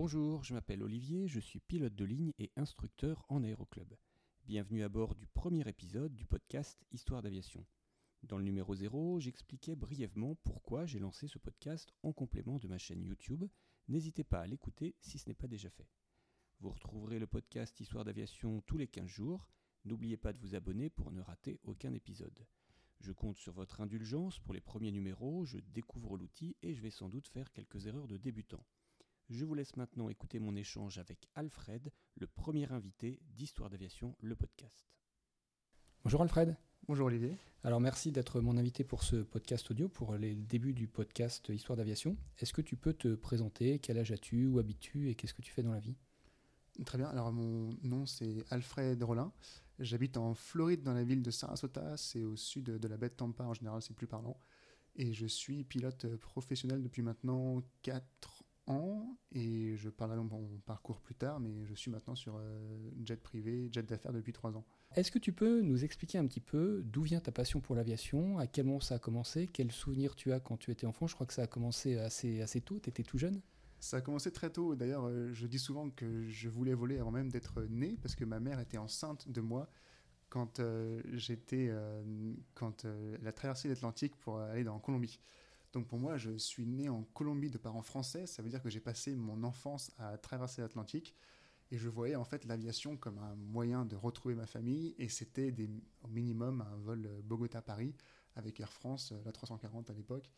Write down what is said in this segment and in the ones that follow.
Bonjour, je m'appelle Olivier, je suis pilote de ligne et instructeur en aéroclub. Bienvenue à bord du premier épisode du podcast Histoire d'aviation. Dans le numéro 0, j'expliquais brièvement pourquoi j'ai lancé ce podcast en complément de ma chaîne YouTube. N'hésitez pas à l'écouter si ce n'est pas déjà fait. Vous retrouverez le podcast Histoire d'aviation tous les 15 jours. N'oubliez pas de vous abonner pour ne rater aucun épisode. Je compte sur votre indulgence pour les premiers numéros, je découvre l'outil et je vais sans doute faire quelques erreurs de débutant. Je vous laisse maintenant écouter mon échange avec Alfred, le premier invité d'Histoire d'aviation, le podcast. Bonjour Alfred. Bonjour Olivier. Alors merci d'être mon invité pour ce podcast audio, pour les débuts du podcast Histoire d'aviation. Est-ce que tu peux te présenter? Quel âge as-tu? Où habites-tu? Et qu'est-ce que tu fais dans la vie? Très bien. Alors mon nom c'est Alfred Rollin. J'habite en Floride dans la ville de Sarasota. C'est au sud de la baie de Tampa. En général, c'est plus parlant. Et je suis pilote professionnel depuis maintenant 4 et je parlerai de mon parcours plus tard, mais je suis maintenant sur euh, jet privé, jet d'affaires depuis trois ans. Est-ce que tu peux nous expliquer un petit peu d'où vient ta passion pour l'aviation À quel moment ça a commencé Quels souvenirs tu as quand tu étais enfant? Je crois que ça a commencé assez, assez tôt, tu étais tout jeune ça a commencé très tôt. D'ailleurs, euh, je dis souvent que je voulais voler avant même d'être né, parce que ma mère était enceinte de moi quand euh, j'étais, quand elle a traversé l'Atlantique pour aller dans Colombie. Donc pour moi, je suis né en Colombie de parents français. Ça veut dire que j'ai passé mon enfance à traverser l'Atlantique. Et je voyais en fait l'aviation comme un moyen de retrouver ma famille. Et c'était au minimum un vol Bogota-Paris avec Air France, la 340 à l'époque,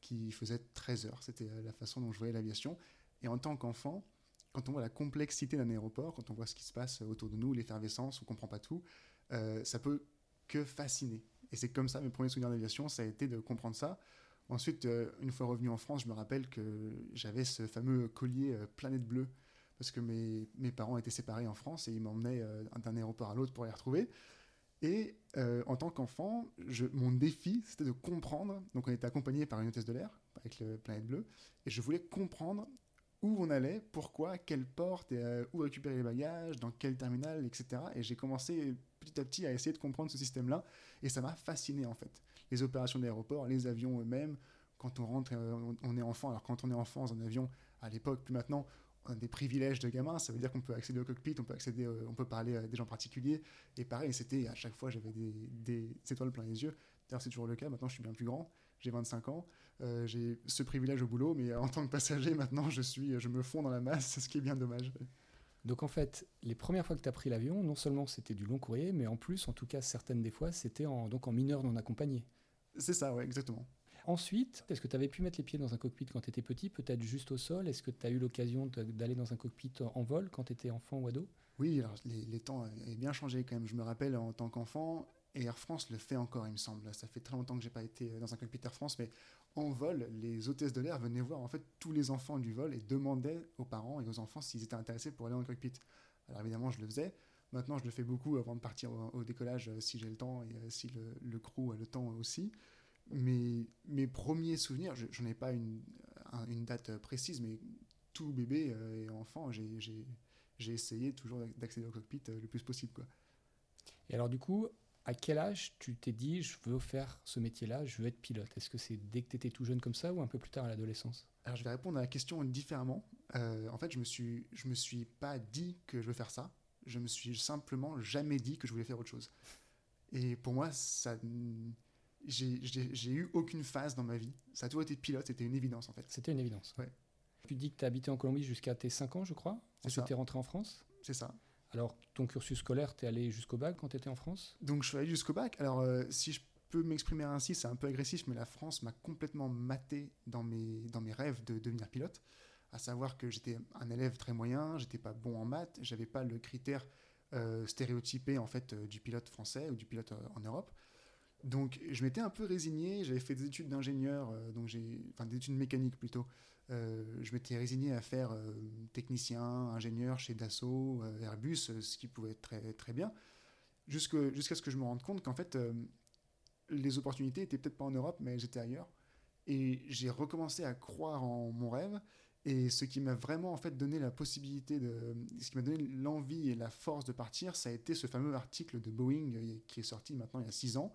qui faisait 13 heures. C'était la façon dont je voyais l'aviation. Et en tant qu'enfant, quand on voit la complexité d'un aéroport, quand on voit ce qui se passe autour de nous, l'effervescence, on ne comprend pas tout, euh, ça peut que fasciner. Et c'est comme ça, mes premiers souvenirs d'aviation, ça a été de comprendre ça. Ensuite, euh, une fois revenu en France, je me rappelle que j'avais ce fameux collier euh, Planète Bleue parce que mes, parents étaient séparés en France et ils m'emmenaient euh, d'un aéroport à l'autre pour les retrouver. Et en tant qu'enfant, mon défi, c'était de comprendre. Donc, on était accompagné par une hôtesse de l'air avec le Planète Bleue, et je voulais comprendre où on allait, pourquoi, quelle porte, et, où récupérer les bagages, dans quel terminal, etc. Et j'ai commencé petit à petit à essayer de comprendre ce système-là, et ça m'a fasciné en fait. Les opérations d'aéroport, les avions eux-mêmes, quand on rentre, euh, on est enfant, alors quand on est enfant dans un avion, à l'époque, plus maintenant, on a des privilèges de gamin, ça veut dire qu'on peut accéder au cockpit, on peut accéder, euh, on peut parler à des gens particuliers, et pareil, c'était à chaque fois j'avais des, des, étoiles plein les yeux. D'ailleurs, c'est toujours le cas. Maintenant, je suis bien plus grand. J'ai 25 ans. Euh, j'ai ce privilège au boulot, mais en tant que passager, maintenant, je suis, je me fonds dans la masse, ce qui est bien dommage. Donc en fait, les premières fois que tu as pris l'avion, non seulement c'était du long courrier, mais en plus, en tout cas certaines des fois, c'était en, donc en mineur non accompagné. C'est ça, ouais, exactement. Ensuite, est-ce que tu avais pu mettre les pieds dans un cockpit quand tu étais petit, peut-être juste au sol? Est-ce que tu as eu l'occasion d'aller dans un cockpit en vol quand tu étais enfant ou ado? Oui, alors les, les temps ont bien changé quand même. Je me rappelle en tant qu'enfant, et Air France le fait encore, il me semble. Ça fait très longtemps que j'ai pas été dans un cockpit Air France, mais en vol, les hôtesses de l'air venaient voir en fait tous les enfants du vol et demandaient aux parents et aux enfants s'ils étaient intéressés pour aller dans le cockpit. Alors évidemment, je le faisais. Maintenant, je le fais beaucoup avant de partir au, décollage euh, si j'ai le temps et euh, si le, crew a le temps aussi. Mais mes premiers souvenirs, j'en ai pas une, date précise, mais tout bébé euh, et enfant, j'ai essayé toujours d'accéder au cockpit le plus possible. Quoi. Et alors du coup, à quel âge tu t'es dit je veux faire ce métier-là, je veux être pilote? Est-ce que c'est dès que tu étais tout jeune comme ça ou un peu plus tard à l'adolescence? Alors je vais répondre à la question différemment. Euh, en fait, je me suis je me suis pas dit que je veux faire ça. Je me suis simplement jamais dit que je voulais faire autre chose. Et pour moi, ça j'ai eu aucune phase dans ma vie. Ça a toujours été pilote, c'était une évidence en fait. C'était une évidence. Ouais. Tu dis que tu as habité en Colombie jusqu'à tes 5 ans, je crois. Ensuite, tu es rentré en France. C'est ça. Alors, ton cursus scolaire, tu es allé jusqu'au bac quand tu étais en France? Donc, je suis allé jusqu'au bac. Alors, euh, si je peux m'exprimer ainsi, c'est un peu agressif, mais la France m'a complètement maté dans mes, dans mes rêves de devenir pilote. À savoir que j'étais un élève très moyen, j'étais pas bon en maths, j'avais pas le critère euh, stéréotypé en fait euh, du pilote français ou du pilote en Europe. Donc je m'étais un peu résigné, j'avais fait des études d'ingénieur, euh, enfin des études mécaniques plutôt. Euh, je m'étais résigné à faire euh, technicien, ingénieur chez Dassault, Airbus, ce qui pouvait être très, très bien, jusqu'à ce que je me rende compte qu'en fait les opportunités étaient peut-être pas en Europe, mais j'étais ailleurs. Et j'ai recommencé à croire en mon rêve. Et ce qui m'a vraiment en fait donné la possibilité de, ce qui m'a donné l'envie et la force de partir, ça a été ce fameux article de Boeing qui est sorti maintenant il y a six ans,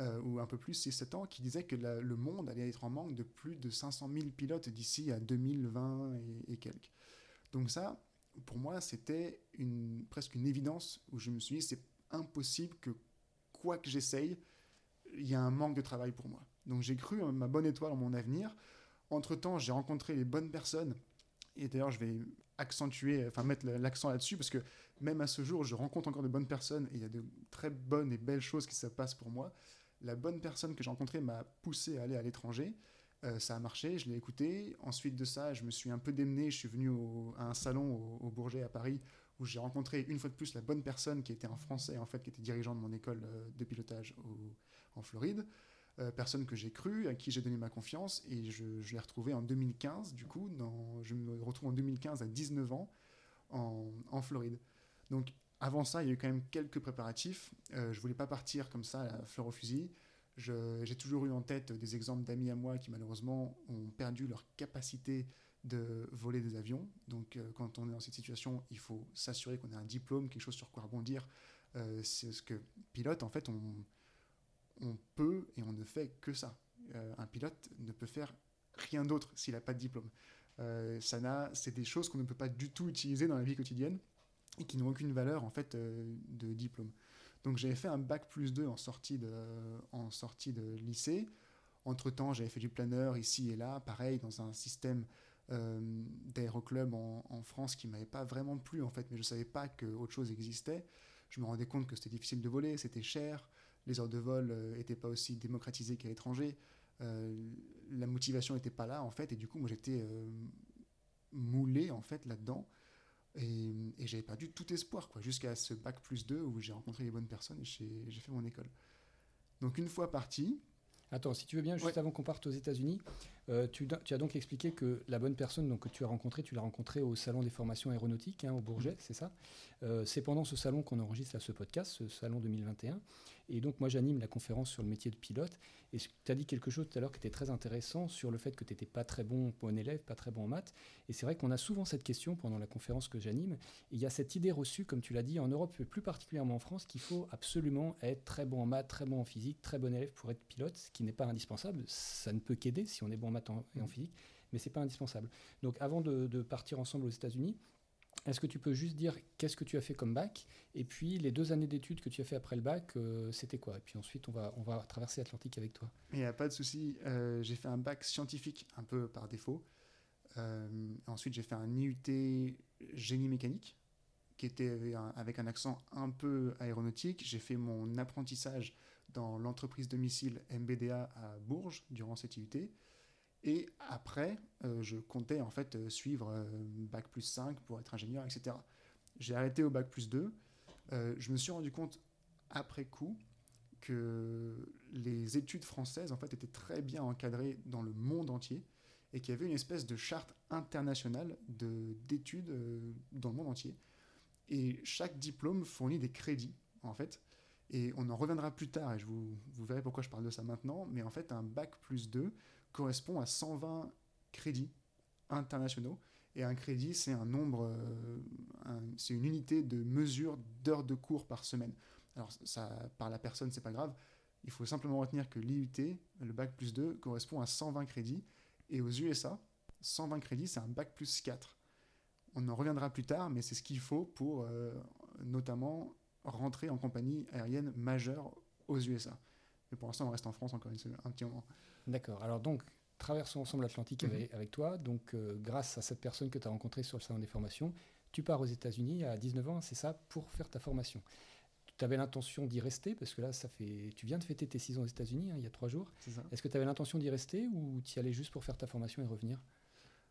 euh, ou un peu plus, c'est 7 ans, qui disait que le monde allait être en manque de plus de 500 000 pilotes d'ici à 2020 et, quelques. Donc ça, pour moi, c'était une, presque une évidence où je me suis dit, c'est impossible que quoi que j'essaye, il y a un manque de travail pour moi. Donc j'ai cru en ma bonne étoile en mon avenir. Entre-temps, j'ai rencontré les bonnes personnes. Et d'ailleurs, je vais accentuer, enfin mettre l'accent là-dessus, parce que même à ce jour, je rencontre encore de bonnes personnes et il y a de très bonnes et belles choses qui se passent pour moi. La bonne personne que j'ai rencontrée m'a poussé à aller à l'étranger. Euh, ça a marché, je l'ai écouté. Ensuite de ça, je me suis un peu démené. Je suis venu à un salon au, Bourget à Paris où j'ai rencontré une fois de plus la bonne personne qui était un Français en fait, qui était dirigeant de mon école euh, de pilotage en Floride. Euh, personne que j'ai cru, à qui j'ai donné ma confiance, et je, l'ai retrouvé en 2015, du coup, je me retrouve en 2015 à 19 ans en, en Floride. Donc avant ça, il y a eu quand même quelques préparatifs. Euh, je voulais pas partir comme ça à la fleur au fusil. J'ai toujours eu en tête des exemples d'amis à moi qui malheureusement ont perdu leur capacité de voler des avions. Donc euh, quand on est dans cette situation, il faut s'assurer qu'on a un diplôme, quelque chose sur quoi rebondir. Euh, c'est ce que pilote, en fait, on, peut et on ne fait que ça. Euh, un pilote ne peut faire rien d'autre s'il n'a pas de diplôme. ça c'est des choses qu'on ne peut pas du tout utiliser dans la vie quotidienne et qui n'ont aucune valeur en fait euh, de diplôme. Donc j'avais fait un bac plus 2 en sortie de, en sortie de lycée. Entre-temps, j'avais fait du planeur ici et là, pareil, dans un système euh, d'aéroclub en, France qui m'avait pas vraiment plu en fait, mais je savais pas qu'autre chose existait. Je me rendais compte que c'était difficile de voler, c'était cher, les heures de vol n'étaient euh, pas aussi démocratisées qu'à l'étranger, la motivation n'était pas là en fait, et du coup moi j'étais moulé en fait là-dedans. Et, j'avais perdu tout espoir, quoi, jusqu'à ce bac plus 2 où j'ai rencontré les bonnes personnes et j'ai fait mon école. Donc une fois parti. Attends, si tu veux bien, juste avant qu'on parte aux États-Unis, euh, tu, as donc expliqué que la bonne personne donc, que tu as rencontrée, tu l'as rencontrée au salon des formations aéronautiques hein, au Bourget, mm. c'est ça? Euh, C'est pendant ce salon qu'on enregistre ce podcast, ce salon 2021. Et donc moi j'anime la conférence sur le métier de pilote. Et tu as dit quelque chose tout à l'heure qui était très intéressant sur le fait que tu n'étais pas très bon, bon élève, pas très bon en maths? Et c'est vrai qu'on a souvent cette question pendant la conférence que j'anime. Il y a cette idée reçue, comme tu l'as dit, en Europe et plus particulièrement en France, qu'il faut absolument être très bon en maths, très bon en physique, très bon élève pour être pilote, ce qui n'est pas indispensable. Ça ne peut qu'aider si on est bon en maths et en mmh. physique, mais c'est pas indispensable. Donc avant de, de partir ensemble aux États-Unis, est-ce que tu peux juste dire qu'est-ce que tu as fait comme bac Et puis les deux années d'études que tu as fait après le bac, euh, c'était quoi? Et puis ensuite, on va, on va traverser l'Atlantique avec toi. Il n'y a pas de souci. Euh, j'ai fait un bac scientifique un peu par défaut. Euh, ensuite, j'ai fait un IUT génie mécanique qui était avec un accent un peu aéronautique. J'ai fait mon apprentissage dans l'entreprise de missiles MBDA à Bourges durant cet IUT. Et après, euh, je comptais en fait euh, suivre euh, bac plus 5 pour être ingénieur, etc. J'ai arrêté au bac plus 2. je me suis rendu compte après coup que les études françaises en fait étaient très bien encadrées dans le monde entier et qu'il y avait une espèce de charte internationale d'études dans le monde entier. Et chaque diplôme fournit des crédits en fait. Et on en reviendra plus tard, et je vous, vous verrez pourquoi je parle de ça maintenant, mais en fait un bac plus 2, correspond à 120 crédits internationaux. Et un crédit, c'est un nombre, euh, c'est une unité de mesure d'heures de cours par semaine. Alors, ça, par la personne, c'est pas grave. Il faut simplement retenir que l'IUT, le bac plus 2, correspond à 120 crédits. Et aux USA, 120 crédits, c'est un bac plus 4. On en reviendra plus tard, mais c'est ce qu'il faut pour euh, notamment rentrer en compagnie aérienne majeure aux USA. Mais pour l'instant, on reste en France encore un petit moment. D'accord. Alors donc, traversons ensemble l'Atlantique mhm. avec, toi. Donc, euh, grâce à cette personne que tu as rencontrée sur le salon des formations, tu pars aux États-Unis à 19 ans, c'est ça, pour faire ta formation. Tu avais l'intention d'y rester, parce que là, ça fait, tu viens de fêter tes 6 ans aux États-Unis, hein, il y a 3 jours. Est-ce que tu avais l'intention d'y rester ou tu y allais juste pour faire ta formation et revenir?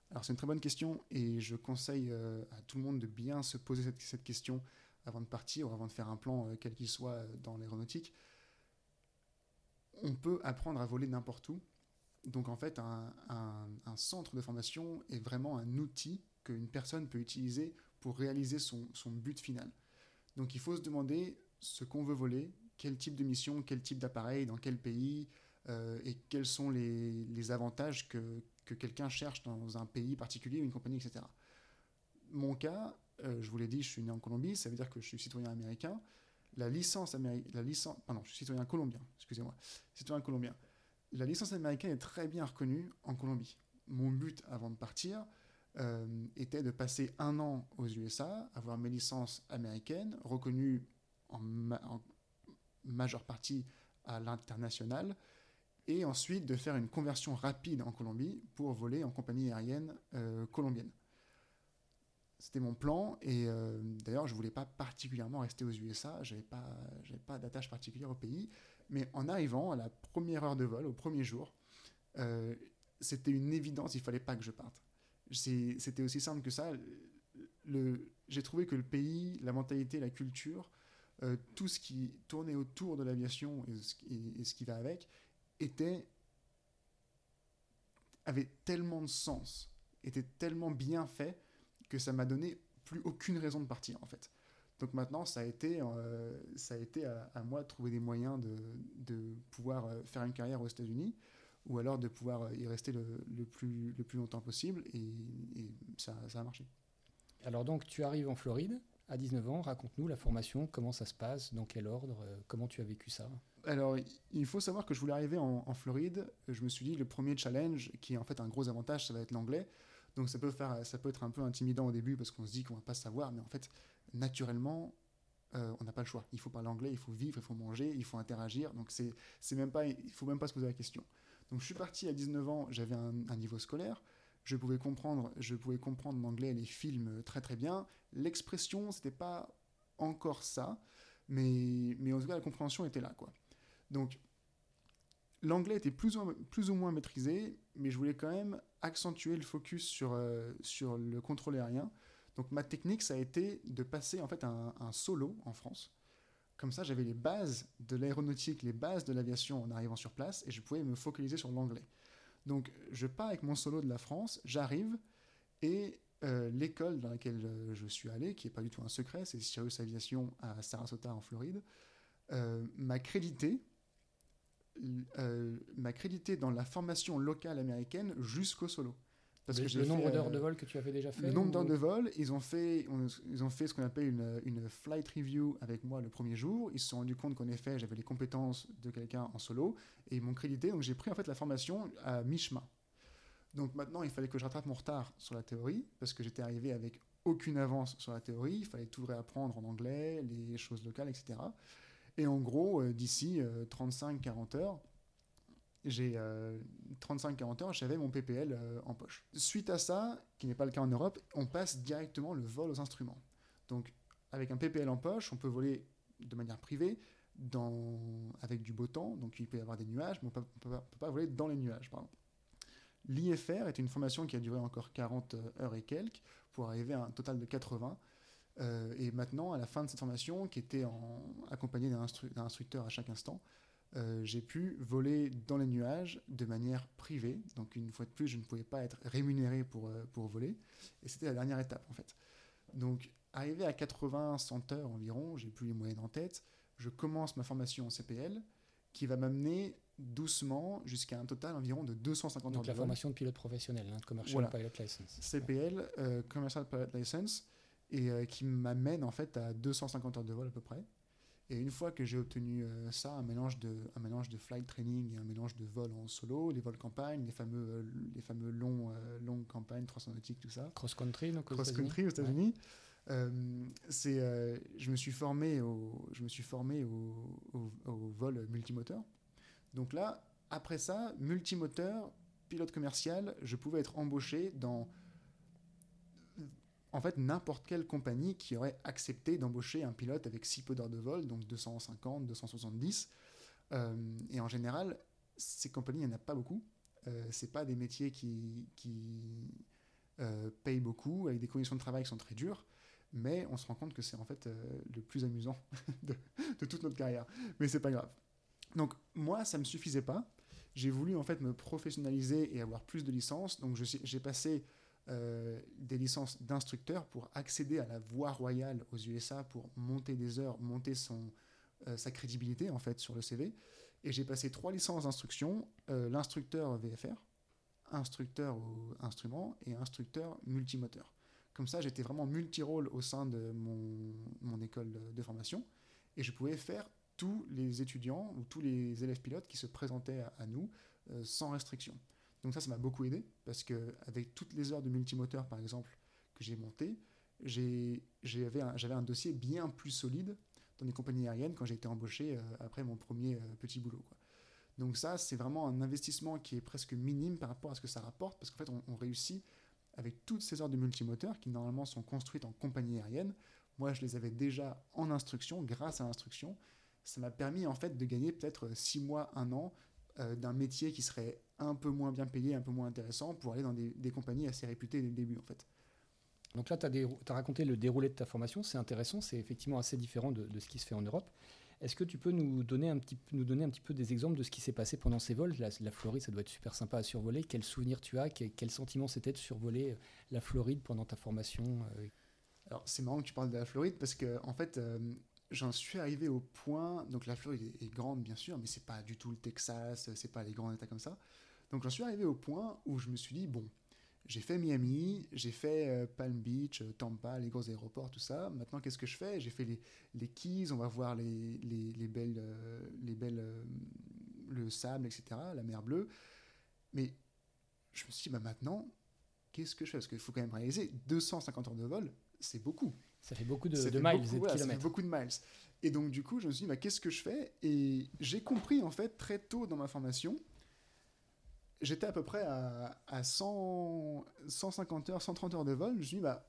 Alors, c'est une très bonne question et je conseille euh, à tout le monde de bien se poser cette, question avant de partir ou avant de faire un plan, euh, quel qu'il soit, dans l'aéronautique on peut apprendre à voler n'importe où. Donc en fait, un, centre de formation est vraiment un outil qu'une personne peut utiliser pour réaliser son, but final. Donc il faut se demander ce qu'on veut voler, quel type de mission, quel type d'appareil, dans quel pays, euh, et quels sont les, avantages que, quelqu'un cherche dans un pays particulier, une compagnie, etc. Mon cas, euh, je vous l'ai dit, je suis né en Colombie, ça veut dire que je suis citoyen américain la licence américaine, la licence, est très bien reconnue en Colombie. Mon but avant de partir, était de passer un an aux USA, avoir mes licences américaines, reconnues en, en majeure partie à l'international, et ensuite de faire une conversion rapide en Colombie pour voler en compagnie aérienne euh, colombienne. C'était mon plan et euh, d'ailleurs je voulais pas particulièrement rester aux USA, j'avais pas j'avais pas d'attache particulière au pays, mais en arrivant à la première heure de vol, au premier jour, euh, c'était une évidence, il fallait pas que je parte. C'était aussi simple que ça. J'ai trouvé que le pays, la mentalité, la culture, tout ce qui tournait autour de l'aviation et, et, ce qui va avec était avait tellement de sens, était tellement bien fait que ça m'a donné plus aucune raison de partir en fait. Donc maintenant, ça a été, euh, ça a été à, moi de trouver des moyens de, de pouvoir euh, faire une carrière aux États-Unis ou alors de pouvoir euh, y rester le, le, plus, le plus longtemps possible et, et ça, ça, a marché. Alors donc tu arrives en Floride à 19 ans, raconte-nous la formation, comment ça se passe, dans quel ordre, comment tu as vécu ça? Alors, il faut savoir que je voulais arriver en, Floride. Je me suis dit, le premier challenge, qui est en fait un gros avantage, ça va être l'anglais. Donc, ça peut, faire, ça peut être un peu intimidant au début parce qu'on se dit qu'on va pas savoir, mais en fait, naturellement, euh, on n'a pas le choix. Il faut parler anglais, il faut vivre, il faut manger, il faut interagir. Donc, c'est, c'est même pas, il faut même pas se poser la question. Donc, je suis parti à 19 ans, j'avais un, niveau scolaire. Je pouvais comprendre, je pouvais comprendre l'anglais, les films très très bien. L'expression, c'était pas encore ça, mais, mais en tout cas, la compréhension était là, quoi. Donc, l'anglais était plus ou, moins maîtrisé, mais je voulais quand même accentuer le focus sur, euh, sur le contrôle aérien. Donc, ma technique, ça a été de passer en fait un, un solo en France. Comme ça, j'avais les bases de l'aéronautique, les bases de l'aviation en arrivant sur place, et je pouvais me focaliser sur l'anglais. Donc, je pars avec mon solo de la France, j'arrive, et euh, l'école dans laquelle euh, je suis allé, qui n'est pas du tout un secret, c'est Sirius Aviation à Sarasota en Floride, m'a crédité euh, m'a crédité dans la formation locale américaine jusqu'au solo. Parce le, que le nombre d'heures euh, de vol que tu avais déjà fait Le nombre d'heures de vol, ils ont fait, ils ont fait ce qu'on appelle une, une, flight review avec moi le premier jour. Ils se sont rendus compte qu'en effet, j'avais les compétences de quelqu'un en solo et ils m'ont crédité. Donc j'ai pris en fait la formation à mi-chemin. Donc maintenant, il fallait que je rattrape mon retard sur la théorie parce que j'étais arrivé avec aucune avance sur la théorie. Il fallait tout réapprendre en anglais, les choses locales, etc. Et en gros, euh, d'ici 35-40 euh, heures, j'ai 35-40 euh, heures, j'avais mon PPL en poche. Suite à ça, qui n'est pas le cas en Europe, on passe directement le vol aux instruments. Donc, avec un PPL en poche, on peut voler de manière privée avec du beau temps, donc il peut y avoir des nuages, mais on ne peut, pas voler dans les nuages. L'IFR est une formation qui a duré encore 40 heures et quelques, pour arriver à un total de 80, euh, et maintenant, à la fin de cette formation, qui était en, accompagnée d'un instructeur à chaque instant, euh, j'ai pu voler dans les nuages de manière privée. Donc une fois de plus, je ne pouvais pas être rémunéré pour, euh, pour voler. Et c'était la dernière étape en fait. Donc arrivé à 80-100 heures environ, j'ai plus les moyennes en tête, je commence ma formation en CPL qui va m'amener doucement jusqu'à un total environ de 250 Donc heures la formation de pilote professionnel, hein, Commercial Pilot License. CPL, Commercial Pilot License et euh, qui m'amène en fait à 250 heures de vol à peu près. Et une fois que j'ai obtenu euh, ça, un mélange, de, un mélange de flight training et un mélange de vol en solo, les vols campagne, les fameux, euh, les fameux longs, longues campagnes transatlantiques, tout ça. Cross-country, donc Cross-country aux États-Unis. c'est, je me suis formé au, je me suis formé au, au, au, vol multimoteur. Donc là, après ça, multimoteur, pilote commercial, je pouvais être embauché dans en fait n'importe quelle compagnie qui aurait accepté d'embaucher un pilote avec si peu d'heures de vol, donc 250, 270. Euh, et en général, ces compagnies, il n'y en a pas beaucoup. Euh, c'est pas des métiers qui, euh, payent beaucoup, avec des conditions de travail qui sont très dures, mais on se rend compte que c'est en fait euh, le plus amusant de, de, toute notre carrière. Mais c'est pas grave. Donc moi, ça me suffisait pas. J'ai voulu en fait me professionnaliser et avoir plus de licences. Donc j'ai passé euh, des licences d'instructeur pour accéder à la voie royale aux USA, pour monter des heures, monter son, euh, sa crédibilité en fait sur le CV. Et j'ai passé trois licences d'instruction, euh, l'instructeur VFR, instructeur au instrument et instructeur multimoteur. Comme ça, j'étais vraiment multi-rôle au sein de mon, mon école de, formation et je pouvais faire tous les étudiants ou tous les élèves pilotes qui se présentaient à nous sans restriction. Donc ça, ça m'a beaucoup aidé parce que avec toutes les heures de multimoteur, par exemple, que j'ai monté, j'avais un, un, dossier bien plus solide dans les compagnies aériennes quand j'ai été embauché euh, après mon premier euh, petit boulot. Donc ça, c'est vraiment un investissement qui est presque minime par rapport à ce que ça rapporte, parce qu'en fait, on, réussit avec toutes ces heures de multimoteur qui normalement sont construites en compagnie aérienne. Moi, je les avais déjà en instruction, grâce à l'instruction. Ça m'a permis en fait de gagner peut-être 6 mois, 1 an euh, d'un métier qui serait un peu moins bien payé, un peu moins intéressant pour aller dans des, des compagnies assez réputées dès le début en fait. Donc là, tu as, raconté le déroulé de ta formation, c'est intéressant, c'est effectivement assez différent de, ce qui se fait en Europe. Est-ce que tu peux nous donner, un petit, nous donner un petit peu des exemples de ce qui s'est passé pendant ces vols? La, la, Floride, ça doit être super sympa à survoler. Quel souvenir tu as? Quel, quel sentiment c'était de survoler euh, la Floride pendant ta formation euh? Alors, c'est marrant que tu parles de la Floride parce que, en fait, euh, j'en suis arrivé au point. Donc, la Floride est, est grande, bien sûr, mais c'est pas du tout le Texas, c'est pas les grands États comme ça. Donc, j'en suis arrivé au point où je me suis dit, bon, j'ai fait Miami, j'ai fait euh, Palm Beach, euh, Tampa, les gros aéroports, tout ça. Maintenant, qu'est-ce que je fais? J'ai fait les, les Keys, on va voir les, les, les belles, euh, les belles, le sable, etc., la mer bleue. Mais je me suis dit, bah maintenant, qu'est-ce que je fais? Parce qu'il faut quand même réaliser 250 heures de vol, c'est beaucoup. Ça fait beaucoup de, miles et de kilomètres. Ça fait beaucoup de miles. Et donc, du coup, je me suis dit, bah, qu'est-ce que je fais? Et j'ai compris, en fait, très tôt dans ma formation, j'étais à peu près à, à 100, 150 heures, 130 heures de vol. Je me suis dit, bah,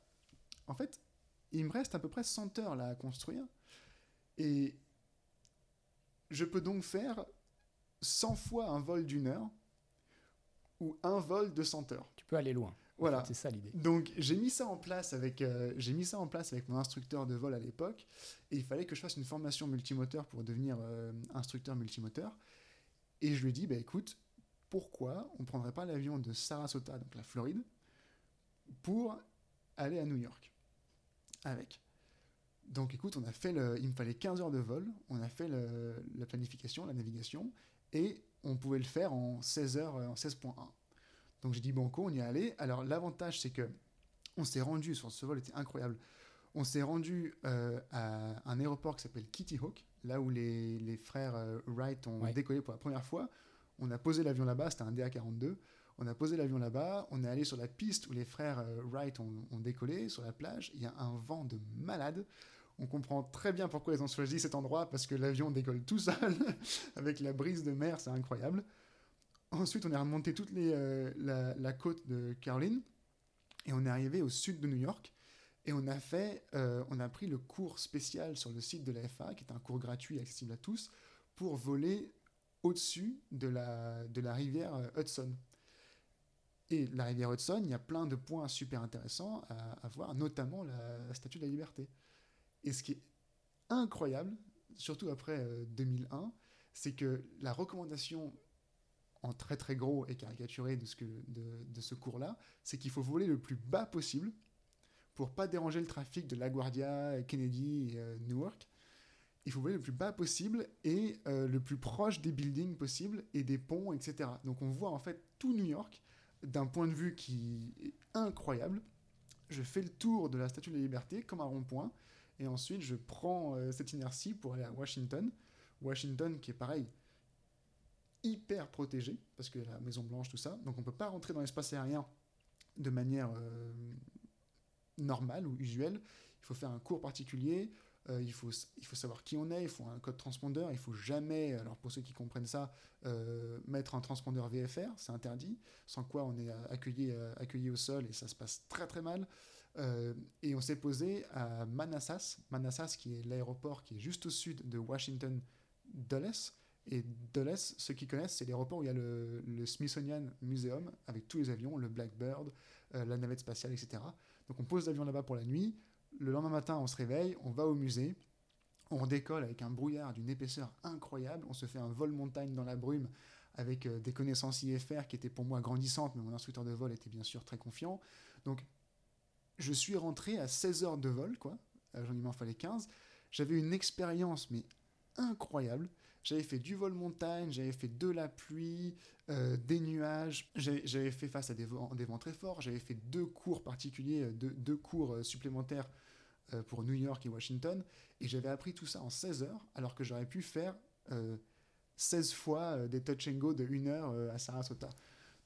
en fait, il me reste à peu près 100 heures là à construire. Et je peux donc faire 100 fois un vol d'une heure ou un vol de 100 heures. Tu peux aller loin. Voilà. c'est ça l'idée. Donc j'ai mis ça en place avec euh, j'ai mis ça en place avec mon instructeur de vol à l'époque et il fallait que je fasse une formation multimoteur pour devenir euh, instructeur multimoteur et je lui ai dit bah écoute pourquoi on ne prendrait pas l'avion de Sarasota, donc la Floride, pour aller à New York avec. Donc écoute, on a fait le, il me fallait 15 heures de vol, on a fait la planification, la navigation, et on pouvait le faire en 16 heures, en 16.1. Donc j'ai dit banco, on y est allé. Alors l'avantage c'est que on s'est rendu, sur ce vol était incroyable, on s'est rendu euh, à un aéroport qui s'appelle Kitty Hawk, là où les, frères euh, Wright ont décollé pour la première fois. On a posé l'avion là-bas, c'était un DA-42. On a posé l'avion là-bas, on est allé sur la piste où les frères euh, Wright ont, décollé, sur la plage. Il y a un vent de malade. On comprend très bien pourquoi ils ont choisi cet endroit, parce que l'avion décolle tout seul, avec la brise de mer, c'est incroyable. Ensuite, on est remonté toute euh, la, côte de Caroline, et on est arrivé au sud de New York. Et on a fait, euh, on a pris le cours spécial sur le site de la FA, qui est un cours gratuit accessible à tous, pour voler au-dessus de la, de la rivière euh, Hudson. Et la rivière Hudson, il y a plein de points super intéressants à, voir, notamment la, Statue de la Liberté. Et ce qui est incroyable, surtout après 2001, euh, c'est que la recommandation en très très gros et caricaturé de ce, que, de, de ce cours-là, c'est qu'il faut voler le plus bas possible pour pas déranger le trafic de LaGuardia, Kennedy et euh, Newark il faut voler le plus bas possible et euh, le plus proche des buildings possible et des ponts, etc. Donc on voit en fait tout New York d'un point de vue qui est incroyable. Je fais le tour de la Statue de la Liberté comme un rond-point et ensuite je prends euh, cette inertie pour aller à Washington. Washington qui est pareil, hyper protégé parce que la Maison Blanche, tout ça. Donc on ne peut pas rentrer dans l'espace aérien de manière euh, normale ou usuelle. Il faut faire un cours particulier. Euh, il, faut, il faut savoir qui on est, il faut un code transpondeur, il faut jamais, alors pour ceux qui comprennent ça, euh, mettre un transpondeur VFR, c'est interdit, sans quoi on est accueilli, euh, accueilli au sol et ça se passe très très mal. et on s'est posé à Manassas, Manassas qui est l'aéroport qui est juste au sud de Washington Dulles. Et Dulles, ceux qui connaissent, c'est l'aéroport où il y a le, Smithsonian Museum avec tous les avions, le Blackbird, la navette spatiale, etc. Donc on pose l'avion là-bas pour la nuit. Le lendemain matin, on se réveille, on va au musée, on décolle avec un brouillard d'une épaisseur incroyable, on se fait un vol montagne dans la brume avec euh, des connaissances IFR qui étaient pour moi grandissantes, mais mon instructeur de vol était bien sûr très confiant. Donc, je suis rentré à 16 heures de vol, quoi. Euh, j'en il m'en fallait 15. J'avais une expérience, mais incroyable. J'avais fait du vol montagne, j'avais fait de la pluie, euh, des nuages, j'avais fait face à des vents, très forts, j'avais fait deux cours particuliers, euh, deux, cours euh, supplémentaires pour New York et Washington, et j'avais appris tout ça en 16 heures, alors que j'aurais pu faire 16 fois des touch and go de 1 heure à Sarasota.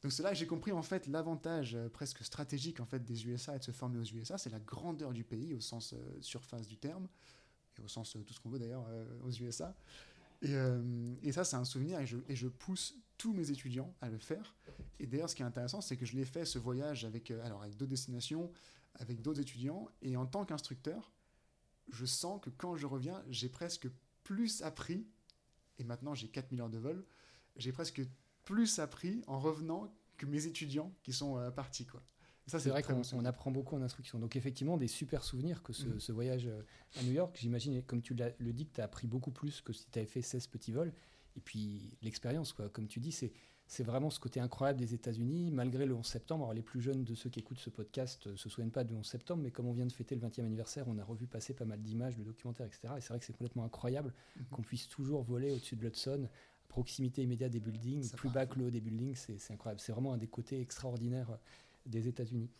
Donc c'est là que j'ai compris en fait l'avantage euh, presque stratégique en fait des USA et de se former aux USA, c'est la grandeur du pays au sens euh, surface du terme et au sens euh, tout ce qu'on veut d'ailleurs aux USA. Et, et ça c'est un souvenir et je, pousse tous mes étudiants à le faire. Et d'ailleurs ce qui est intéressant c'est que je l'ai fait ce voyage avec alors avec d'autres destinations, avec d'autres étudiants et en tant qu'instructeur, je sens que quand je reviens j'ai presque plus appris et maintenant j'ai 4000 heures de vol, j'ai presque plus appris en revenant que mes étudiants qui sont euh, partis. Quoi. Ça, c'est vrai qu'on apprend beaucoup en instruction. Donc effectivement, des super souvenirs que ce, mm. voyage euh, à New York. J'imagine, comme tu le dis, que tu as appris beaucoup plus que si tu avais fait 16 petits vols. Et puis l'expérience, quoi. comme tu dis, c'est c'est vraiment ce côté incroyable des États-Unis, malgré le 11 septembre. Alors, les plus jeunes de ceux qui écoutent ce podcast ne euh, se souviennent pas du 11 septembre, mais comme on vient de fêter le 20e anniversaire, on a revu passer pas mal d'images, de documentaires, etc. Et c'est vrai que c'est complètement incroyable mm-hmm. qu'on puisse toujours voler au-dessus de l'Hudson proximité immédiate des buildings, plus bas que le haut des buildings, c'est incroyable. C'est vraiment un des côtés extraordinaires euh, des États-Unis.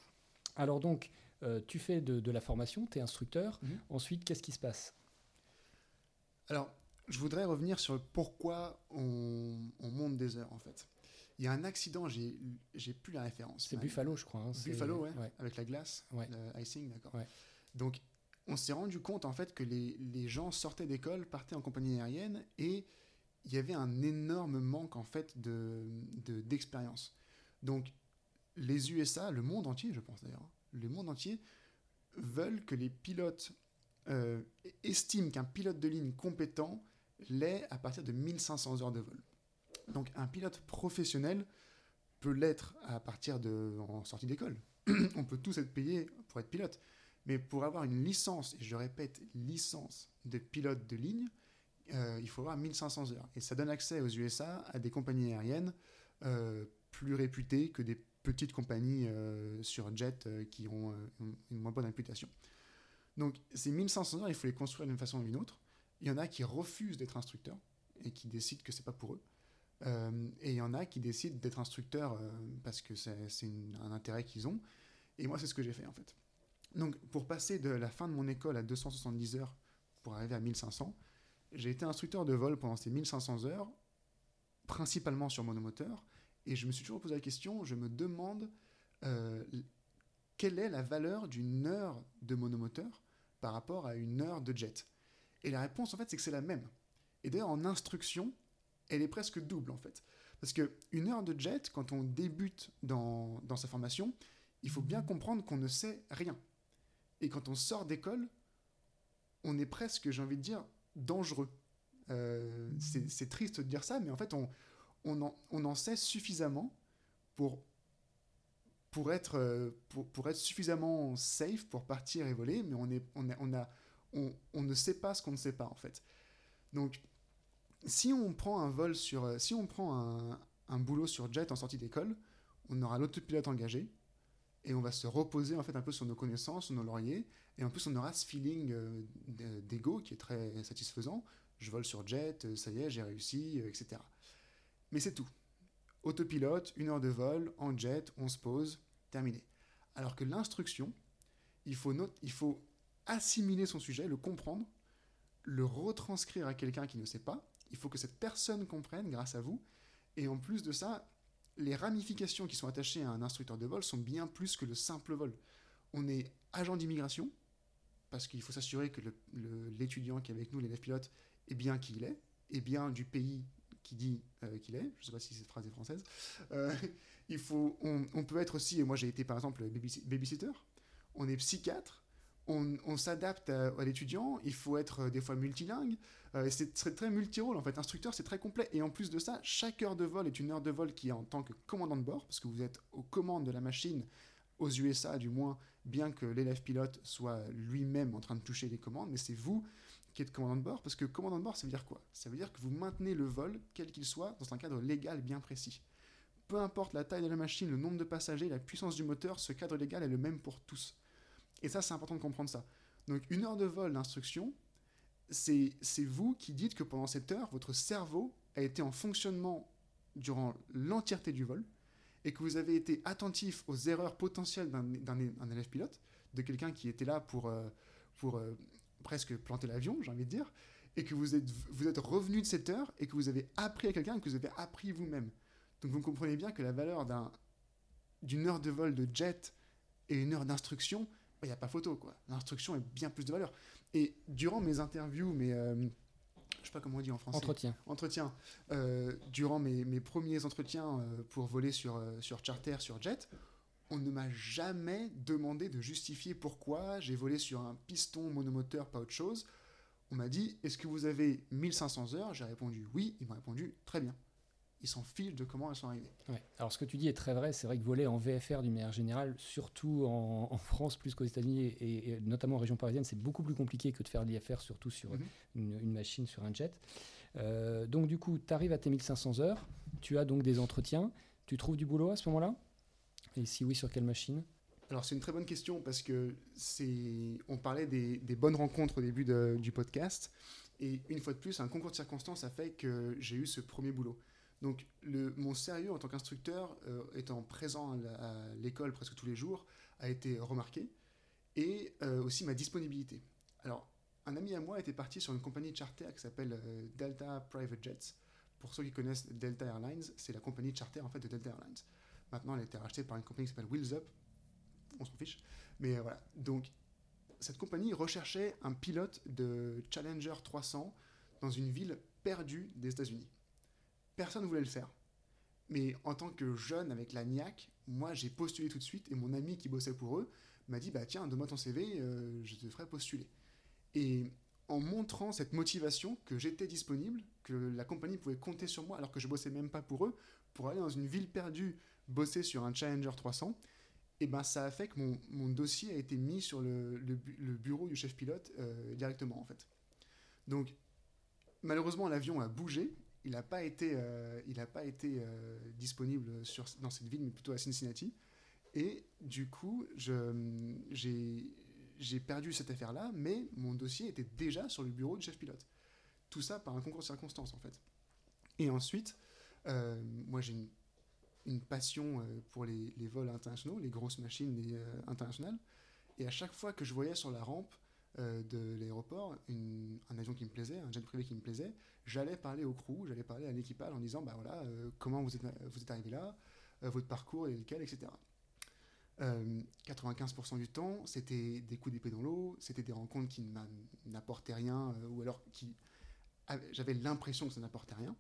Alors donc, euh, tu fais de, la formation, tu es instructeur. Mhm. Ensuite, qu'est-ce qui se passe? Alors, je voudrais revenir sur pourquoi on, monte des heures, en fait. Il y a un accident, j'ai plus la référence. C'est Buffalo, je crois. Hein, Buffalo, ouais, avec la glace, ouais. le icing, d'accord. Donc, on s'est rendu compte, en fait, que les, les gens sortaient d'école, partaient en compagnie aérienne et il y avait un énorme manque en fait de, d'expérience. Donc les USA, le monde entier, je pense d'ailleurs, le monde entier veulent que les pilotes euh, estiment qu'un pilote de ligne compétent l'est à partir de 1500 heures de vol. Donc un pilote professionnel peut l'être à partir de en sortie d'école. On peut tous être payés pour être pilote, mais pour avoir une licence, et je répète licence de pilote de ligne, euh, il faut avoir 1500 heures. Et ça donne accès aux USA à des compagnies aériennes euh, plus réputées que des petites compagnies euh, sur jet qui ont une moins bonne réputation. Donc ces 1500 heures, il faut les construire d'une façon ou d'une autre. Il y en a qui refusent d'être instructeurs et qui décident que c'est pas pour eux. et il y en a qui décident d'être instructeurs parce que c'est un intérêt qu'ils ont. Et moi, c'est ce que j'ai fait en fait. Donc, pour passer de la fin de mon école à 270 heures pour arriver à 1500, j'ai été instructeur de vol pendant ces 1500 heures, principalement sur monomoteur, et je me suis toujours posé la question, je me demande euh, quelle est la valeur d'une heure de monomoteur par rapport à une heure de jet? Et la réponse, en fait, c'est que c'est la même. Et d'ailleurs, en instruction, elle est presque double, en fait. Parce qu'une heure de jet, quand on débute dans, dans sa formation, il faut bien comprendre qu'on ne sait rien. Et quand on sort d'école, on est presque, j'ai envie de dire, dangereux. Euh, c'est triste de dire ça, mais en fait, on, on, en, sait suffisamment pour, pour, être, euh, pour, être suffisamment safe pour partir et voler, mais on, ne sait pas ce qu'on ne sait pas, en fait. Donc, si on prend un vol sur... Euh, si on prend un, boulot sur jet en sortie d'école, on aura l'autopilote engagé, et on va se reposer en fait un peu sur nos connaissances, sur nos lauriers, et en plus on aura ce feeling euh, d'ego qui est très satisfaisant. Je vole sur jet, ça y est, j'ai réussi, etc. Mais c'est tout. Autopilote, une heure de vol, en jet, on se pose, terminé. Alors que l'instruction, il faut, il faut assimiler son sujet, le comprendre, le retranscrire à quelqu'un qui ne sait pas. Il faut que cette personne comprenne grâce à vous. Et en plus de ça, les ramifications qui sont attachées à un instructeur de vol sont bien plus que le simple vol. On est agent d'immigration, parce qu'il faut s'assurer que l'étudiant qui est avec nous, l'élève pilote, est bien qui il est, est bien du pays qui dit euh, qu'il est. Je ne sais pas si cette phrase est française. Euh, il faut, on, peut être aussi, et moi j'ai été par exemple babysitter, on est psychiatre, on, s'adapte à, l'étudiant, il faut être euh, des fois multilingue, c'est très, très multirôle en fait. Instructeur, c'est très complet. Et en plus de ça, chaque heure de vol est une heure de vol qui est en tant que commandant de bord, parce que vous êtes aux commandes de la machine, aux USA du moins, bien que l'élève pilote soit lui-même en train de toucher les commandes, mais c'est vous qui êtes commandant de bord, parce que commandant de bord, ça veut dire quoi? Ça veut dire que vous maintenez le vol, quel qu'il soit, dans un cadre légal bien précis. Peu importe la taille de la machine, le nombre de passagers, la puissance du moteur, ce cadre légal est le même pour tous. Et ça, c'est important de comprendre ça. Donc, une heure de vol d'instruction, c'est vous qui dites que pendant cette heure, votre cerveau a été en fonctionnement durant l'entièreté du vol et que vous avez été attentif aux erreurs potentielles d'un élève pilote, de quelqu'un qui était là pour, euh, pour euh, presque planter l'avion, j'ai envie de dire, et que vous êtes, vous êtes revenu de cette heure et que vous avez appris à quelqu'un et que vous avez appris vous-même. Donc vous comprenez bien que la valeur d'un, d'une heure de vol de jet et une heure d'instruction, il n'y a pas photo. quoi. L'instruction est bien plus de valeur. Et durant mes interviews, mes, euh, je sais pas comment on dit en français. Entretien. Entretien. Euh, durant mes, mes, premiers entretiens euh, pour voler sur, euh, sur charter, sur jet, on ne m'a jamais demandé de justifier pourquoi j'ai volé sur un piston monomoteur, pas autre chose. On m'a dit, est-ce que vous avez 1500 heures? J'ai répondu oui. Ils m'ont répondu très bien ils s'en fichent de comment elles sont arrivées. Ouais. Alors ce que tu dis est très vrai, c'est vrai que voler en VFR d'une manière générale, surtout en, en France plus qu'aux États-Unis et, et, notamment en région parisienne, c'est beaucoup plus compliqué que de faire de l'IFR, surtout sur mm -hmm. une, une, machine, sur un jet. Euh, donc du coup, tu arrives à tes 1500 heures, tu as donc des entretiens, tu trouves du boulot à ce moment-là? Et si oui, sur quelle machine? Alors c'est une très bonne question parce que c'est, on parlait des, bonnes rencontres au début du podcast et une fois de plus, un concours de circonstances a fait que j'ai eu ce premier boulot. Donc mon sérieux en tant qu'instructeur, euh, étant présent à l'école presque tous les jours, a été remarqué, et euh, aussi ma disponibilité. Alors, un ami à moi était parti sur une compagnie charter qui s'appelle euh, Delta Private Jets. Pour ceux qui connaissent Delta Airlines, c'est la compagnie charter en fait de Delta Airlines. Maintenant, elle a été rachetée par une compagnie qui s'appelle Wheels Up. On s'en fiche. Mais voilà. Donc, cette compagnie recherchait un pilote de Challenger 300 dans une ville perdue des États-Unis personne ne voulait le faire. Mais en tant que jeune avec la niaque, moi j'ai postulé tout de suite et mon ami qui bossait pour eux m'a dit bah tiens donne-moi ton CV, euh, je te ferai postuler. Et en montrant cette motivation que j'étais disponible, que la compagnie pouvait compter sur moi alors que je bossais même pas pour eux, pour aller dans une ville perdue bosser sur un Challenger 300, et ben ça a fait que mon, mon dossier a été mis sur le, le, bureau du chef pilote euh, directement en fait. Donc malheureusement l'avion a bougé il n'a pas été, euh, il a pas été euh, disponible sur, dans cette ville, mais plutôt à Cincinnati. Et du coup, j'ai perdu cette affaire-là, mais mon dossier était déjà sur le bureau du chef pilote. Tout ça par un concours de circonstances, en fait. Et ensuite, moi, j'ai une, une, passion euh, pour les, les, vols internationaux, les grosses machines euh, internationales. Et à chaque fois que je voyais sur la rampe euh, de l'aéroport un avion qui me plaisait, un jet privé qui me plaisait, j'allais parler au crew, j'allais parler à l'équipage en disant bah voilà, comment vous êtes, vous êtes arrivé là, votre parcours est lequel, etc. 95% du temps, c'était des coups d'épée dans l'eau, c'était des rencontres qui n'apportaient rien, ou alors qui j'avais l'impression que ça n'apportait rien.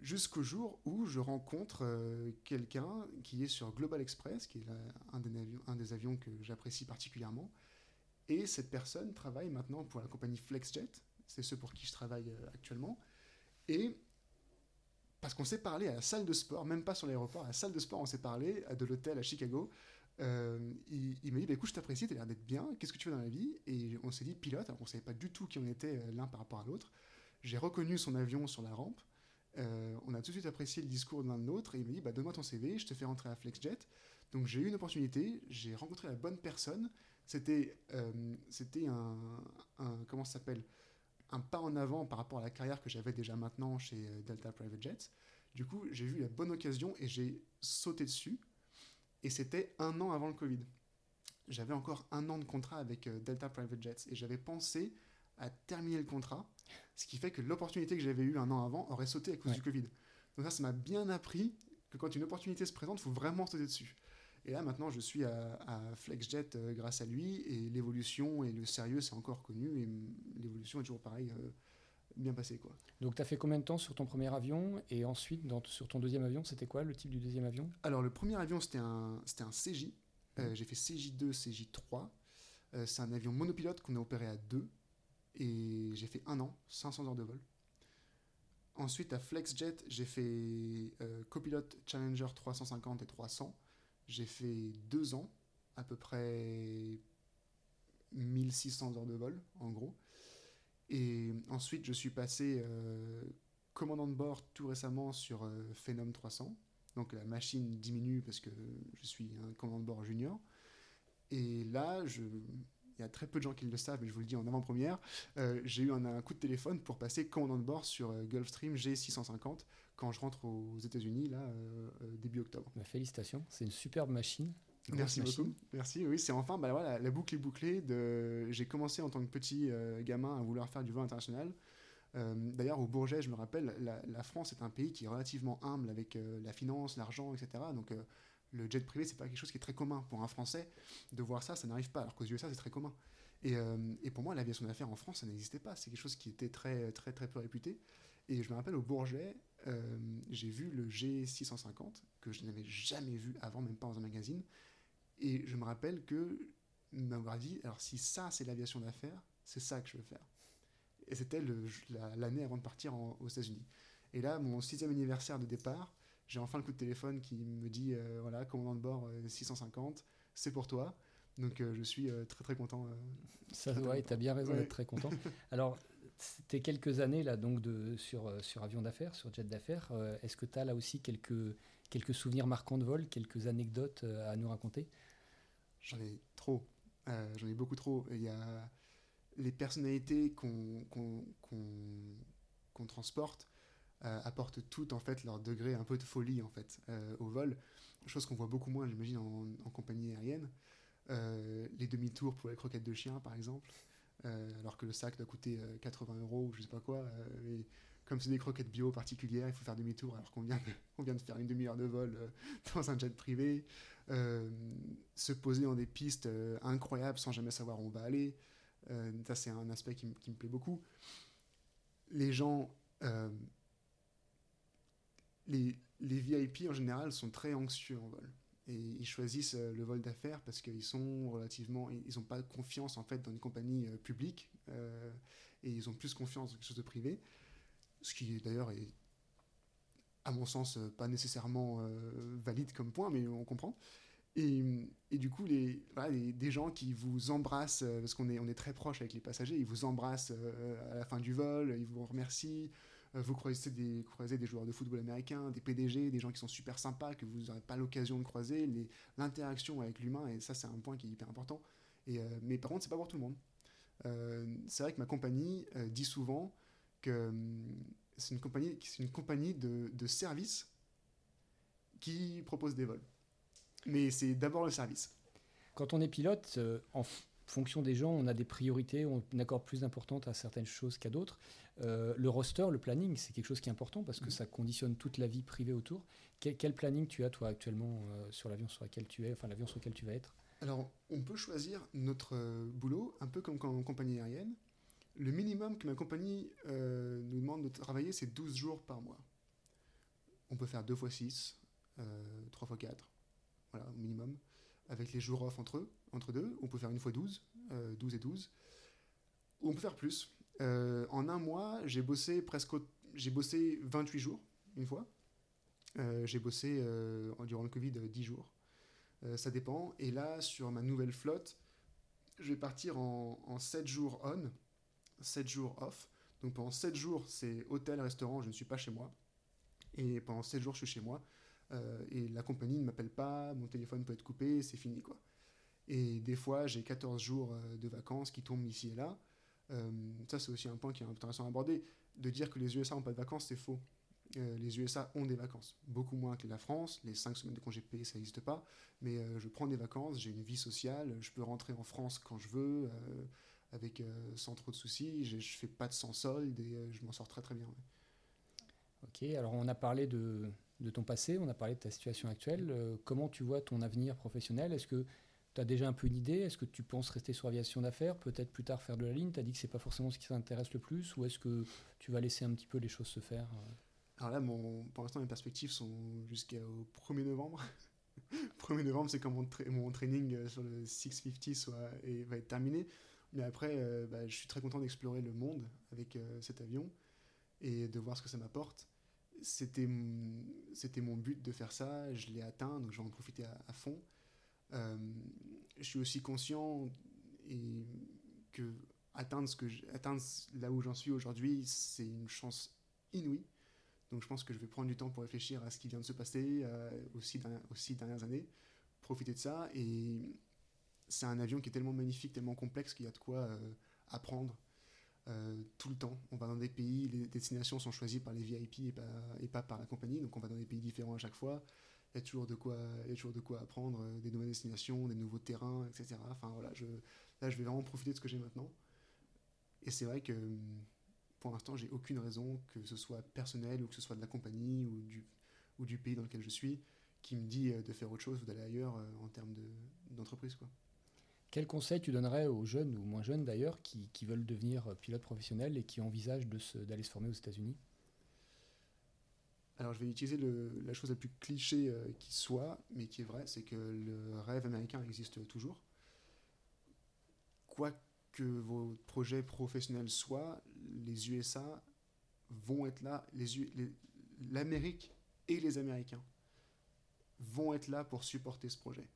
Jusqu'au jour où je rencontre quelqu'un qui est sur Global Express, qui est un, des avions, un des avions que j'apprécie particulièrement, et cette personne travaille maintenant pour la compagnie FlexJet, c'est ceux pour qui je travaille euh, actuellement. Et parce qu'on s'est parlé à la salle de sport, même pas sur l'aéroport, à la salle de sport, on s'est parlé de l'hôtel à Chicago. Euh, il, m'a dit bah, écoute, je t'apprécie, tu as l'air d'être bien, qu'est-ce que tu fais dans la vie? Et on s'est dit pilote, alors qu'on savait pas du tout qui on était euh, l'un par rapport à l'autre. J'ai reconnu son avion sur la rampe. Euh, on a tout de suite apprécié le discours de l'un de l'autre et il m'a dit bah, donne-moi ton CV, je te fais rentrer à FlexJet. Donc j'ai eu une opportunité, j'ai rencontré la bonne personne c'était euh, un, comment s'appelle? Un pas en avant par rapport à la carrière que j'avais déjà maintenant chez euh, Delta Private Jets. Du coup, j'ai vu la bonne occasion et j'ai sauté dessus. Et c'était un an avant le Covid. J'avais encore un an de contrat avec Delta Private Jets et j'avais pensé à terminer le contrat, ce qui fait que l'opportunité que j'avais eue un an avant aurait sauté à cause ouais. du Covid. Donc ça, ça m'a bien appris que quand une opportunité se présente, il faut vraiment sauter dessus. Et là, maintenant, je suis à, à FlexJet euh, grâce à lui, et l'évolution et le sérieux, c'est encore connu, et l'évolution est toujours pareil, euh, bien passée. Quoi. Donc, tu as fait combien de temps sur ton premier avion? Et ensuite, dans, sur ton deuxième avion, c'était quoi le type du deuxième avion? Alors, le premier avion, c'était un, un CJ. Euh, mmh. J'ai fait CJ2, CJ3. Euh, c'est un avion monopilote qu'on a opéré à deux, et j'ai fait un an, 500 heures de vol. Ensuite, à FlexJet, j'ai fait euh, copilote Challenger 350 et 300. J'ai fait deux ans, à peu près 1600 heures de vol, en gros. Et ensuite, je suis passé euh, commandant de bord tout récemment sur euh, Phenom 300. Donc la machine diminue parce que je suis un commandant de bord junior. Et là, je, il y a très peu de gens qui le savent, mais je vous le dis en avant-première, euh, j'ai eu un, un, coup de téléphone pour passer commandant de bord sur euh, Gulfstream G650 quand je rentre aux États-Unis là euh, début octobre. Bah, félicitations, c'est une superbe machine. Merci machine. beaucoup. Merci. Oui, c'est enfin, bah, voilà, la boucle est bouclée. De... J'ai commencé en tant que petit gamin à vouloir faire du vol international. D'ailleurs, au Bourget, je me rappelle, la, France est un pays qui est relativement humble avec la finance, l'argent, etc. Donc, le jet privé, c'est pas quelque chose qui est très commun. Pour un Français, de voir ça, ça n'arrive pas, alors qu'aux USA, c'est très commun. Et, et, pour moi, l'aviation d'affaires en France, ça n'existait pas. C'est quelque chose qui était très, très, très peu réputé. Et je me rappelle au Bourget, euh, j'ai vu le G650, que je n'avais jamais vu avant, même pas dans un magazine. Et je me rappelle que m'avoir dit, alors si ça c'est l'aviation d'affaires, c'est ça que je veux faire. Et c'était l'année avant de partir aux États-Unis. Et là, mon sixième anniversaire de départ, j'ai enfin le coup de téléphone qui me dit, euh, voilà, commandant de bord 650, euh, c'est pour toi. Donc je suis très très content. ça, ouais, tu as bien raison d'être très content. Alors, c'était quelques années là donc de, sur, euh, sur avion d'affaires, sur jet d'affaires. Euh, est-ce que tu as là aussi quelques, quelques souvenirs marquants de vol, quelques anecdotes euh, à nous raconter? J'en ai trop. J'en ai beaucoup trop. Il y a les personnalités qu'on qu'on transporte apportent toutes en fait leur degré un peu de folie en fait au vol. Chose qu'on voit beaucoup moins, j'imagine, en, compagnie aérienne. les demi-tours pour les croquettes de chien, par exemple. Euh, alors que le sac doit coûter 80 euh, euros ou je sais pas quoi. Euh, et comme c'est des croquettes bio particulières, il faut faire demi-tour alors qu'on vient, de, vient de faire une demi-heure de vol dans un jet privé. se poser dans des pistes incroyables sans jamais savoir où on va aller. ça, c'est un aspect qui, qui, me plaît beaucoup. Les gens, les, VIP en général sont très anxieux en vol. Et ils choisissent euh, le vol d'affaires parce qu'ils sont relativement ils n'ont pas confiance en fait dans une compagnie euh, publique euh, et ils ont plus confiance dans quelque chose de privé. Ce qui d'ailleurs est à mon sens pas nécessairement valide comme point mais on comprend. Et, du coup les, des gens qui vous embrassent parce qu'on est on est très proche avec les passagers ils vous embrassent à la fin du vol ils vous remercient vous croisez des, joueurs de football américains, des PDG, des gens qui sont super sympas, que vous n'aurez pas l'occasion de croiser, l'interaction avec l'humain, et ça c'est un point qui est hyper important. Et, euh, mais par contre, c'est pas pour tout le monde. Euh, c'est vrai que ma compagnie dit souvent que hum, c'est une compagnie, de, de service qui propose des vols. Mais c'est d'abord le service. Quand on est pilote, en fonction des gens, on a des priorités, on accorde plus d'importance à certaines choses qu'à d'autres. Euh, le roster, le planning, c'est quelque chose qui est important parce que mm. ça conditionne toute la vie privée autour. Quel, planning tu as toi actuellement euh, sur l'avion sur lequel tu es, enfin l'avion sur lequel tu vas être? Alors, on peut choisir notre euh, boulot un peu comme en compagnie aérienne. Le minimum que ma compagnie nous demande de travailler, c'est 12 jours par mois. On peut faire 2 fois 6, 3 fois 4, voilà, au minimum, avec les jours off entre eux, entre deux. On peut faire une fois 12, 12 et 12. Ou on peut faire plus. Euh, en un mois, j'ai bossé presque. J'ai bossé 28 jours, une fois. Euh, j'ai bossé euh, durant le Covid 10 jours. ça dépend. Et là, sur ma nouvelle flotte, je vais partir en, en 7 jours on, 7 jours off. Donc pendant 7 jours, c'est hôtel, restaurant, je ne suis pas chez moi. Et pendant 7 jours, je suis chez moi. Et la compagnie ne m'appelle pas, mon téléphone peut être coupé, c'est fini quoi. Et des fois, j'ai 14 jours de vacances qui tombent ici et là. Euh, ça, c'est aussi un point qui est intéressant à aborder. De dire que les USA n'ont pas de vacances, c'est faux. Euh, les USA ont des vacances, beaucoup moins que la France. Les 5 semaines de congé payé, ça n'existe pas. Mais euh, je prends des vacances, j'ai une vie sociale, je peux rentrer en France quand je veux, avec, sans trop de soucis. Je ne fais pas de sans solde et je m'en sors très très bien. Ok, alors on a parlé de, de, ton passé, on a parlé de ta situation actuelle. comment tu vois ton avenir professionnel? Est-ce que tu as déjà un peu une idée? Est-ce que tu penses rester sur aviation d'affaires, peut-être plus tard faire de la ligne? Tu as dit que c'est pas forcément ce qui t'intéresse le plus ou est-ce que tu vas laisser un petit peu les choses se faire euh? Alors là, pour l'instant, mes perspectives sont jusqu'au 1er novembre. 1er novembre, c'est quand mon, training euh, sur le 650 soit, et, va être terminé. Mais après, euh, bah, je suis très content d'explorer le monde avec cet avion et de voir ce que ça m'apporte. C'était mon but de faire ça, je l'ai atteint, donc je vais en profiter à fond. Euh, je suis aussi conscient que atteindre, ce que atteindre là où j'en suis aujourd'hui, c'est une chance inouïe. Donc je pense que je vais prendre du temps pour réfléchir à ce qui vient de se passer euh, aussi, aussi dernières années, profiter de ça. Et c'est un avion qui est tellement magnifique, tellement complexe qu'il y a de quoi euh, apprendre tout le temps. On va dans des pays, les destinations sont choisies par les VIP et pas, et pas par la compagnie, donc on va dans des pays différents à chaque fois il y a toujours de quoi, il y a toujours de quoi apprendre, euh, des nouvelles destinations, des nouveaux terrains, etc. Enfin voilà, là je vais vraiment profiter de ce que j'ai maintenant. Et c'est vrai que pour l'instant, j'ai aucune raison, que ce soit personnel ou que ce soit de la compagnie ou du, ou du pays dans lequel je suis, qui me dit de faire autre chose ou d'aller ailleurs en termes d'entreprise. Quel conseil tu donnerais aux jeunes ou moins jeunes d'ailleurs qui, veulent devenir pilote professionnel et qui envisagent d'aller se, former aux États-Unis? Alors je vais utiliser la chose la plus cliché qui soit, mais qui est vraie, c'est que le rêve américain existe toujours. Quoi que vos projets professionnels soient, les USA vont être là, l'Amérique et les Américains vont être là pour supporter ce projet.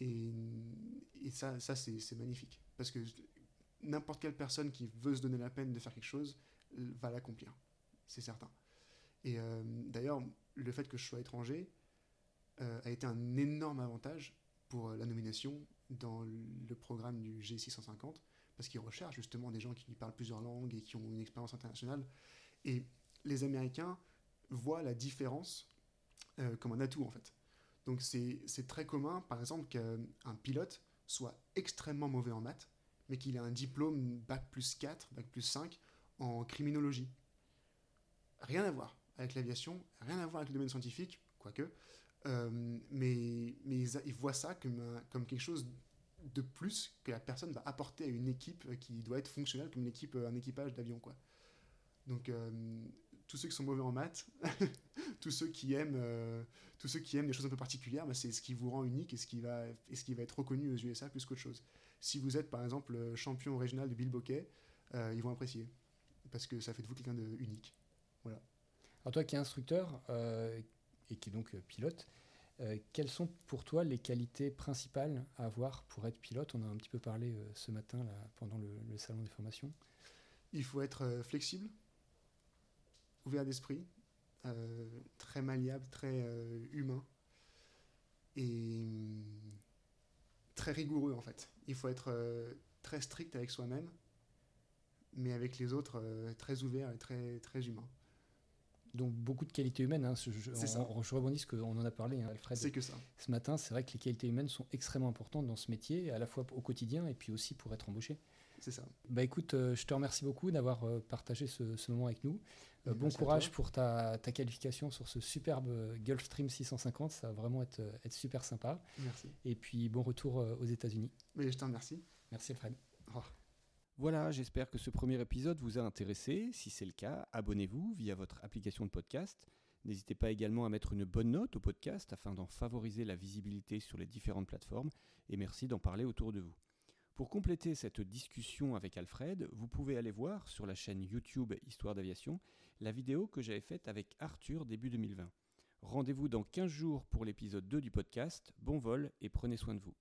Et, ça, ça c'est magnifique. Parce que n'importe quelle personne qui veut se donner la peine de faire quelque chose va l'accomplir. C'est certain. Et euh, d'ailleurs, le fait que je sois étranger euh, a été un énorme avantage pour la nomination dans le programme du G650 parce qu'ils recherchent justement des gens qui parlent plusieurs langues et qui ont une expérience internationale. Et les Américains voient la différence euh, comme un atout en fait. Donc c'est très commun, par exemple, qu'un pilote soit extrêmement mauvais en maths, mais qu'il ait un diplôme bac plus 4, bac plus 5 en criminologie. Rien à voir avec l'aviation, rien à voir avec le domaine scientifique, quoique, euh, mais, mais ils, voient ça comme, comme quelque chose de plus que la personne va apporter à une équipe qui doit être fonctionnelle comme une équipe, un équipage d'avion. Donc, euh, tous ceux qui sont mauvais en maths, tous, ceux qui aiment, euh, tous ceux qui aiment des choses un peu particulières, bah, c'est ce qui vous rend unique et ce qui va, et ce qui va être reconnu aux USA plus qu'autre chose. Si vous êtes, par exemple, champion régional de Bill Bokeh, euh, ils vont apprécier. Parce que ça fait de vous quelqu'un d'unique. Voilà. Alors, toi qui es instructeur et qui est donc pilote, euh, quelles sont pour toi les qualités principales à avoir pour être pilote? On a un petit peu parlé euh, ce matin là, pendant le, salon des formations. Il faut être euh, flexible, ouvert d'esprit, très malléable, très humain et hum, très rigoureux en fait. Il faut être très strict avec soi-même, mais avec les autres très ouvert et très, très humain donc beaucoup de qualités humaines. Hein. Je, je, je, rebondis ce qu'on en a parlé, hein, Alfred. C'est que ça. Ce matin, c'est vrai que les qualités humaines sont extrêmement importantes dans ce métier, à la fois au quotidien et puis aussi pour être embauché. C'est ça. Bah écoute, euh, je te remercie beaucoup d'avoir euh, partagé ce, ce, moment avec nous. Euh, bon courage pour ta, ta, qualification sur ce superbe Gulfstream 650. Ça va vraiment être, être super sympa. Merci. Et puis bon retour aux États-Unis. Mais je te remercie. Merci Alfred. Oh. Voilà, j'espère que ce premier épisode vous a intéressé. Si c'est le cas, abonnez-vous via votre application de podcast. N'hésitez pas également à mettre une bonne note au podcast afin d'en favoriser la visibilité sur les différentes plateformes et merci d'en parler autour de vous. Pour compléter cette discussion avec Alfred, vous pouvez aller voir sur la chaîne YouTube Histoire d'aviation la vidéo que j'avais faite avec Arthur début 2020. Rendez-vous dans 15 jours pour l'épisode 2 du podcast. Bon vol et prenez soin de vous.